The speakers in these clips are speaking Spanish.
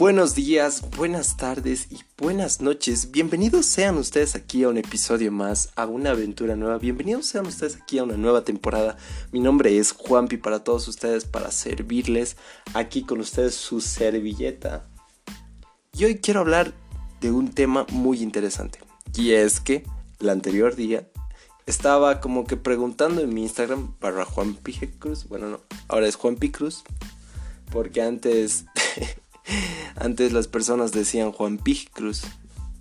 Buenos días, buenas tardes y buenas noches. Bienvenidos sean ustedes aquí a un episodio más, a una aventura nueva. Bienvenidos sean ustedes aquí a una nueva temporada. Mi nombre es Juanpi para todos ustedes, para servirles aquí con ustedes su servilleta. Y hoy quiero hablar de un tema muy interesante. Y es que el anterior día estaba como que preguntando en mi Instagram para Juan Cruz. Bueno, no, ahora es Juan Cruz. Porque antes Antes las personas decían Juan Pig Cruz.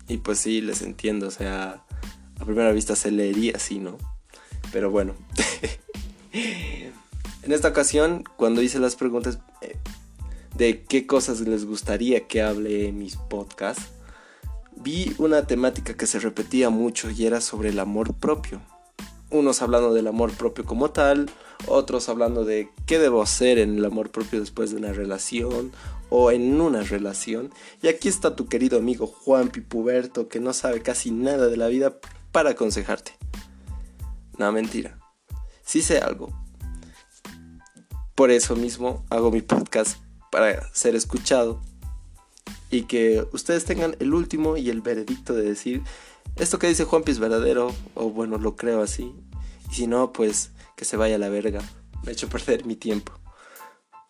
Y pues sí, les entiendo. O sea, a primera vista se leería así, ¿no? Pero bueno. en esta ocasión, cuando hice las preguntas eh, de qué cosas les gustaría que hable en mis podcasts, vi una temática que se repetía mucho y era sobre el amor propio. Unos hablando del amor propio como tal, otros hablando de qué debo hacer en el amor propio después de una relación, o en una relación. Y aquí está tu querido amigo Juan Pipuberto que no sabe casi nada de la vida para aconsejarte. No, mentira. Sí sé algo. Por eso mismo hago mi podcast para ser escuchado y que ustedes tengan el último y el veredicto de decir esto que dice Juanpi es verdadero o bueno, lo creo así. Y si no, pues que se vaya a la verga. Me he hecho perder mi tiempo.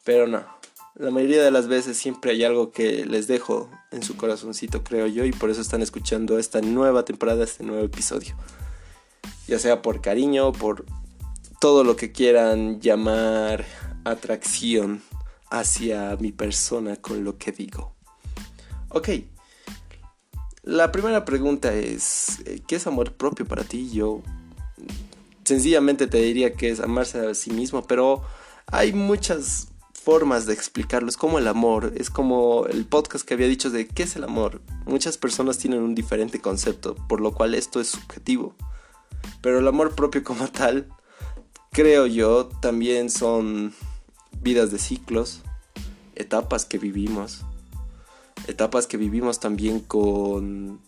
Pero no. La mayoría de las veces siempre hay algo que les dejo en su corazoncito, creo yo, y por eso están escuchando esta nueva temporada, este nuevo episodio. Ya sea por cariño, por todo lo que quieran llamar atracción hacia mi persona con lo que digo. Ok, la primera pregunta es, eh, ¿qué es amor propio para ti? Yo sencillamente te diría que es amarse a sí mismo, pero hay muchas formas de explicarlo. Es como el amor, es como el podcast que había dicho de qué es el amor. Muchas personas tienen un diferente concepto, por lo cual esto es subjetivo. Pero el amor propio como tal, creo yo, también son vidas de ciclos, etapas que vivimos. Etapas que vivimos también con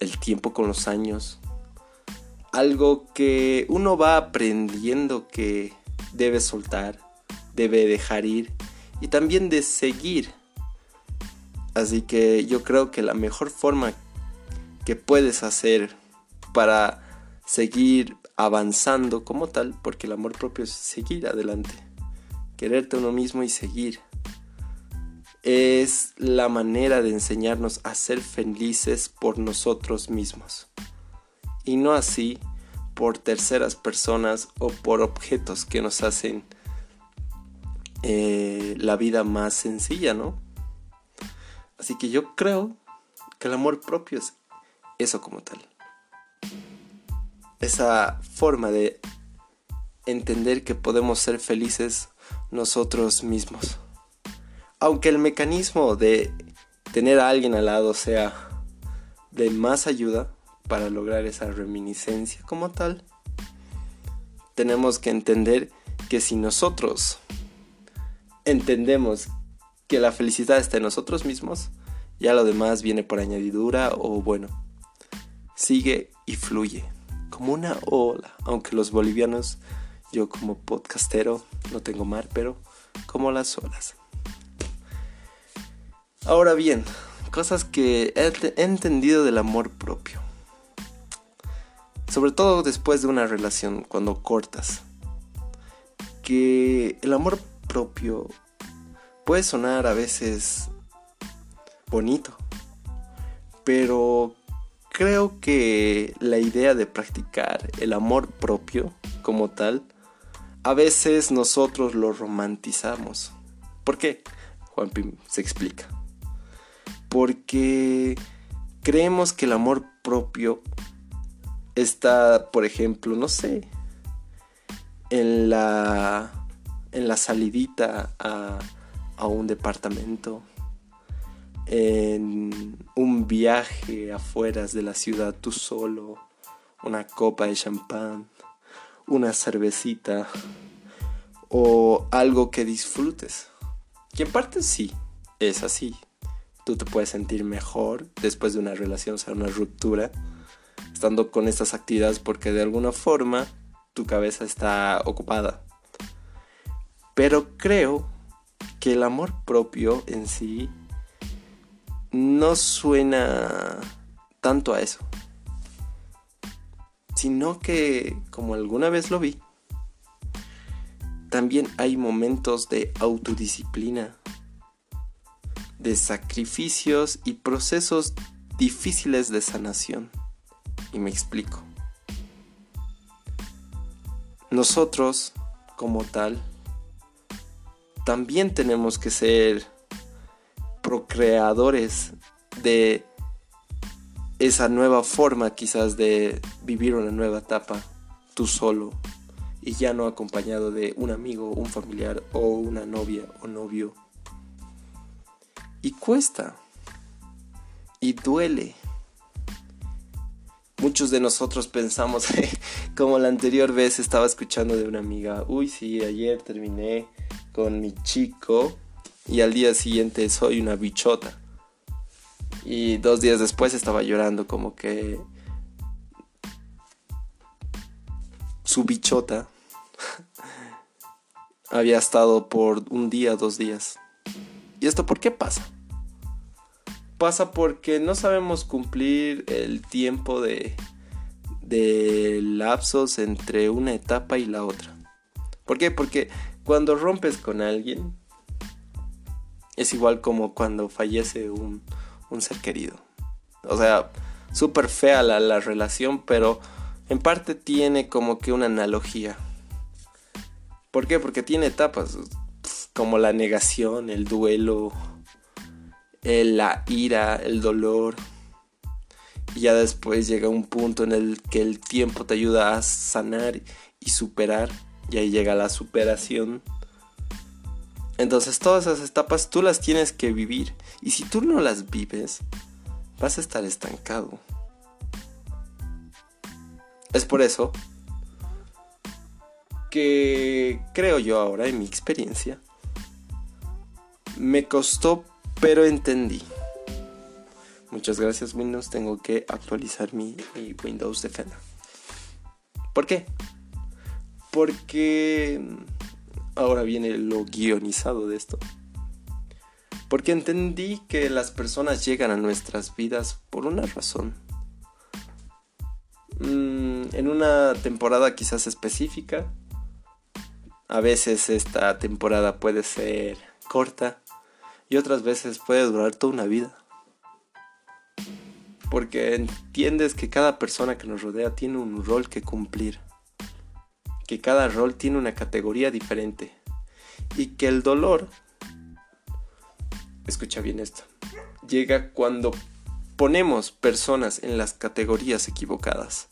el tiempo, con los años. Algo que uno va aprendiendo que debe soltar debe dejar ir y también de seguir. Así que yo creo que la mejor forma que puedes hacer para seguir avanzando como tal, porque el amor propio es seguir adelante, quererte uno mismo y seguir. Es la manera de enseñarnos a ser felices por nosotros mismos. Y no así por terceras personas o por objetos que nos hacen eh, la vida más sencilla, ¿no? Así que yo creo que el amor propio es eso como tal. Esa forma de entender que podemos ser felices nosotros mismos. Aunque el mecanismo de tener a alguien al lado sea de más ayuda para lograr esa reminiscencia como tal, tenemos que entender que si nosotros entendemos que la felicidad está en nosotros mismos, ya lo demás viene por añadidura o bueno, sigue y fluye como una ola, aunque los bolivianos, yo como podcastero, no tengo mar, pero como las olas. Ahora bien, cosas que he entendido del amor propio. Sobre todo después de una relación, cuando cortas. Que el amor propio puede sonar a veces bonito, pero creo que la idea de practicar el amor propio como tal, a veces nosotros lo romantizamos. ¿Por qué? Juan Pim se explica. Porque creemos que el amor propio está, por ejemplo, no sé, en la en la salidita a, un departamento, en un viaje afuera de la ciudad tú solo, una copa de champán, una cervecita o algo que disfrutes. Y en parte sí, es así. Tú te puedes sentir mejor después de una relación, o sea, una ruptura, estando con estas actividades porque de alguna forma tu cabeza está ocupada pero creo que el amor propio en sí no suena tanto a eso, sino que, como alguna vez lo vi, también hay momentos de autodisciplina, de sacrificios y procesos difíciles de sanación. Y me explico. Nosotros, como tal, también tenemos que ser procreadores de esa nueva forma quizás de vivir una nueva etapa tú solo y ya no acompañado de un amigo, un familiar o una novia o novio. Y cuesta. Y duele. Muchos de nosotros pensamos, como la anterior vez estaba escuchando de una amiga, uy, sí, ayer terminé con mi chico y al día siguiente soy una bichota. Y dos días después estaba llorando como que su bichota había estado por un día, dos días. ¿Y esto por qué pasa? Pasa porque no sabemos cumplir el tiempo de, de lapsos entre una etapa y la otra. ¿Por qué? Porque cuando rompes con alguien, es igual como cuando fallece un, ser querido. O sea, súper fea la, la relación, pero en parte tiene como que una analogía. ¿Por qué? Porque tiene etapas como la negación, el duelo, la ira, el dolor. Y ya después llega un punto en el que el tiempo te ayuda a sanar y superar y ahí llega la superación. Entonces todas esas etapas tú las tienes que vivir y si tú no las vives, vas a estar estancado. Es por eso que creo yo ahora en mi experiencia, me costó pero entendí. Muchas gracias Windows, tengo que actualizar mi, Windows Defender. ¿Por qué? Porque ahora viene lo guionizado de esto. Porque entendí que las personas llegan a nuestras vidas por una razón. Mm, en una temporada quizás específica. A veces esta temporada puede ser corta y otras veces puede durar toda una vida. Porque entiendes que cada persona que nos rodea tiene un rol que cumplir que cada rol tiene una categoría diferente y que el dolor, escucha bien esto, llega cuando ponemos personas en las categorías equivocadas.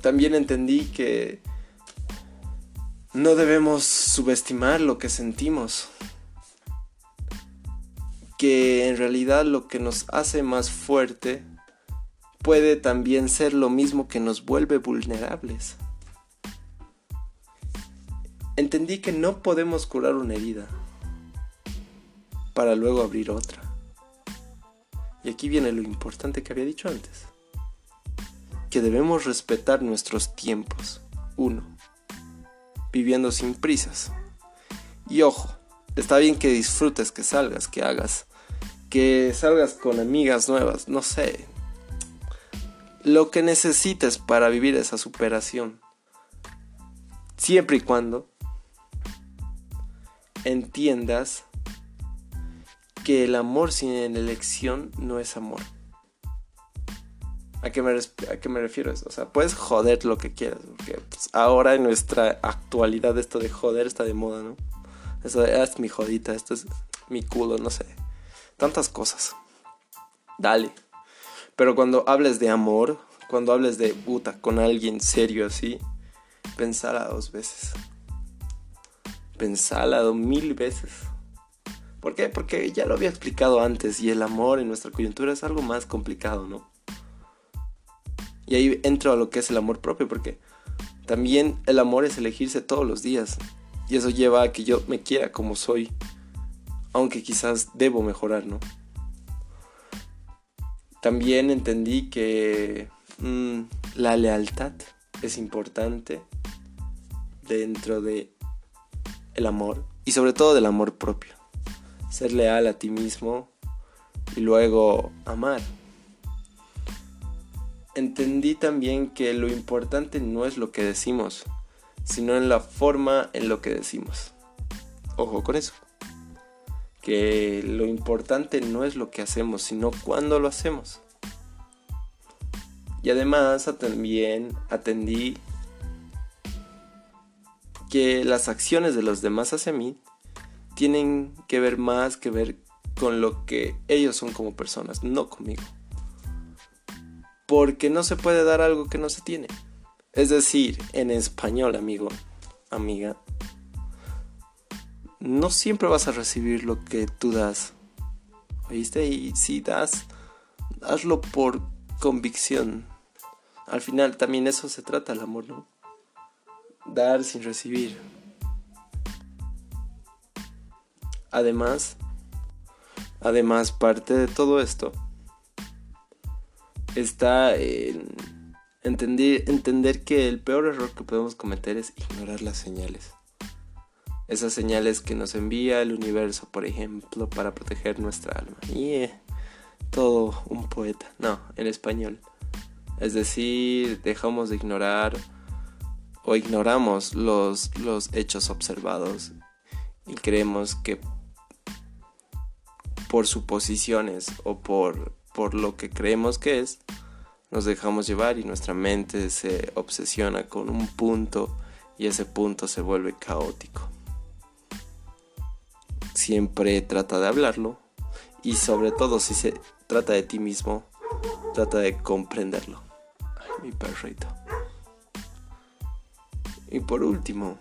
También entendí que no debemos subestimar lo que sentimos, que en realidad lo que nos hace más fuerte puede también ser lo mismo que nos vuelve vulnerables entendí que no podemos curar una herida para luego abrir otra. Y aquí viene lo importante que había dicho antes. Que debemos respetar nuestros tiempos. Uno. Viviendo sin prisas. Y ojo, está bien que disfrutes, que salgas, que hagas. Que salgas con amigas nuevas, no sé. Lo que necesites para vivir esa superación. Siempre y cuando entiendas que el amor sin elección no es amor. ¿A qué, me, ¿A qué me refiero eso? O sea, puedes joder lo que quieras, porque pues, ahora en nuestra actualidad esto de joder está de moda, ¿no? Eso de, ah, es mi jodita, esto es mi culo, no sé. Tantas cosas. Dale. Pero cuando hables de amor, cuando hables de puta con alguien serio así, pensar dos veces pensado mil veces. ¿Por qué? Porque ya lo había explicado antes y el amor en nuestra coyuntura es algo más complicado, ¿no? Y ahí entro a lo que es el amor propio, porque también el amor es elegirse todos los días. Y eso lleva a que yo me quiera como soy, aunque quizás debo mejorar, ¿no? También entendí que mm, la lealtad es importante dentro de el amor y sobre todo del amor propio. Ser leal a ti mismo, y luego amar. Entendí también que lo importante no es lo que decimos, sino en la forma en lo que decimos. Ojo con eso. Que lo importante no es lo que hacemos, sino cuándo lo hacemos. Y además también atendí que las acciones de los demás hacia mí tienen que ver más que ver con lo que ellos son como personas, no conmigo. Porque no se puede dar algo que no se tiene. Es decir, en español, amigo, amiga, no siempre vas a recibir lo que tú das. ¿Oíste? Y si das, hazlo por convicción. Al final también eso se trata el amor, ¿no? Dar sin recibir. Además, además parte de todo esto está en entender, entender que el peor error que podemos cometer es ignorar las señales. Esas señales que nos envía el universo, por ejemplo, para proteger nuestra alma. Y eh, todo un poeta. No, en español. Es decir, dejamos de ignorar o ignoramos los, los hechos observados y creemos que por suposiciones o por, por lo que creemos que es, nos dejamos llevar y nuestra mente se obsesiona con un punto y ese punto se vuelve caótico. Siempre trata de hablarlo y sobre todo si se trata de ti mismo, trata de comprenderlo mi perrito. Y por último,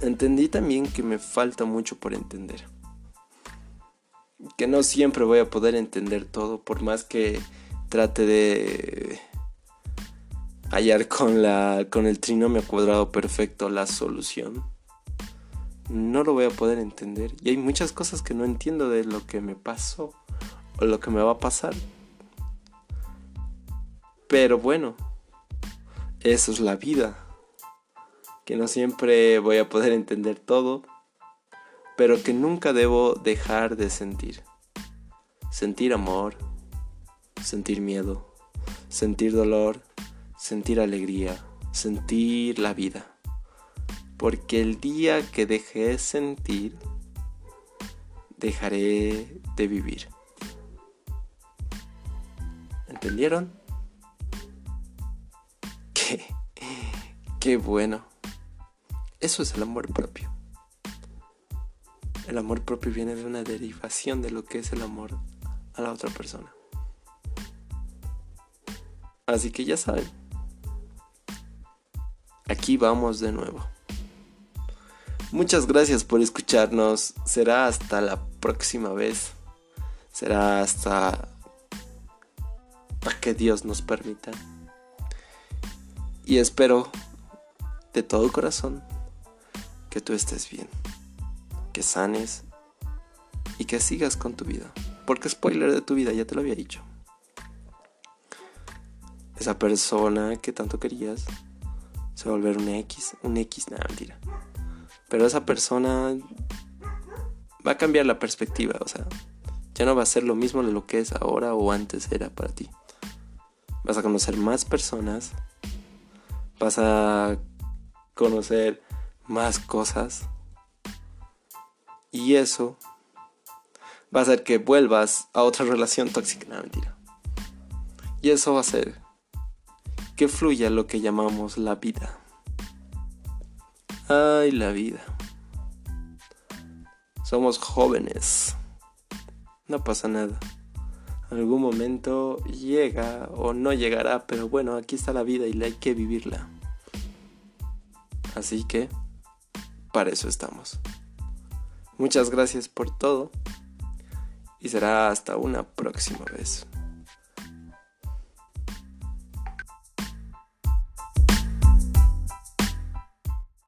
entendí también que me falta mucho por entender. Que no siempre voy a poder entender todo, por más que trate de hallar con, la, con el trinomio cuadrado perfecto la solución. No lo voy a poder entender. Y hay muchas cosas que no entiendo de lo que me pasó o lo que me va a pasar. Pero bueno, eso es la vida. Que no siempre voy a poder entender todo, pero que nunca debo dejar de sentir. Sentir amor, sentir miedo, sentir dolor, sentir alegría, sentir la vida. Porque el día que deje de sentir, dejaré de vivir. ¿Entendieron? Qué bueno. Eso es el amor propio. El amor propio viene de una derivación de lo que es el amor a la otra persona. Así que ya saben. Aquí vamos de nuevo. Muchas gracias por escucharnos. Será hasta la próxima vez. Será hasta a que Dios nos permita. Y espero de todo corazón que tú estés bien, que sanes y que sigas con tu vida. Porque spoiler de tu vida, ya te lo había dicho. Esa persona que tanto querías se va a volver un X, un X, nada, mentira. Pero esa persona va a cambiar la perspectiva, o sea, ya no va a ser lo mismo de lo que es ahora o antes era para ti. Vas a conocer más personas, vas a conocer más cosas. Y eso va a hacer que vuelvas a otra relación tóxica. No, mentira. Y eso va a hacer que fluya lo que llamamos la vida. Ay, la vida. Somos jóvenes. No pasa nada. Algún momento llega o no llegará, pero bueno, aquí está la vida y hay que vivirla. Así que, para eso estamos. Muchas gracias por todo y será hasta una próxima vez.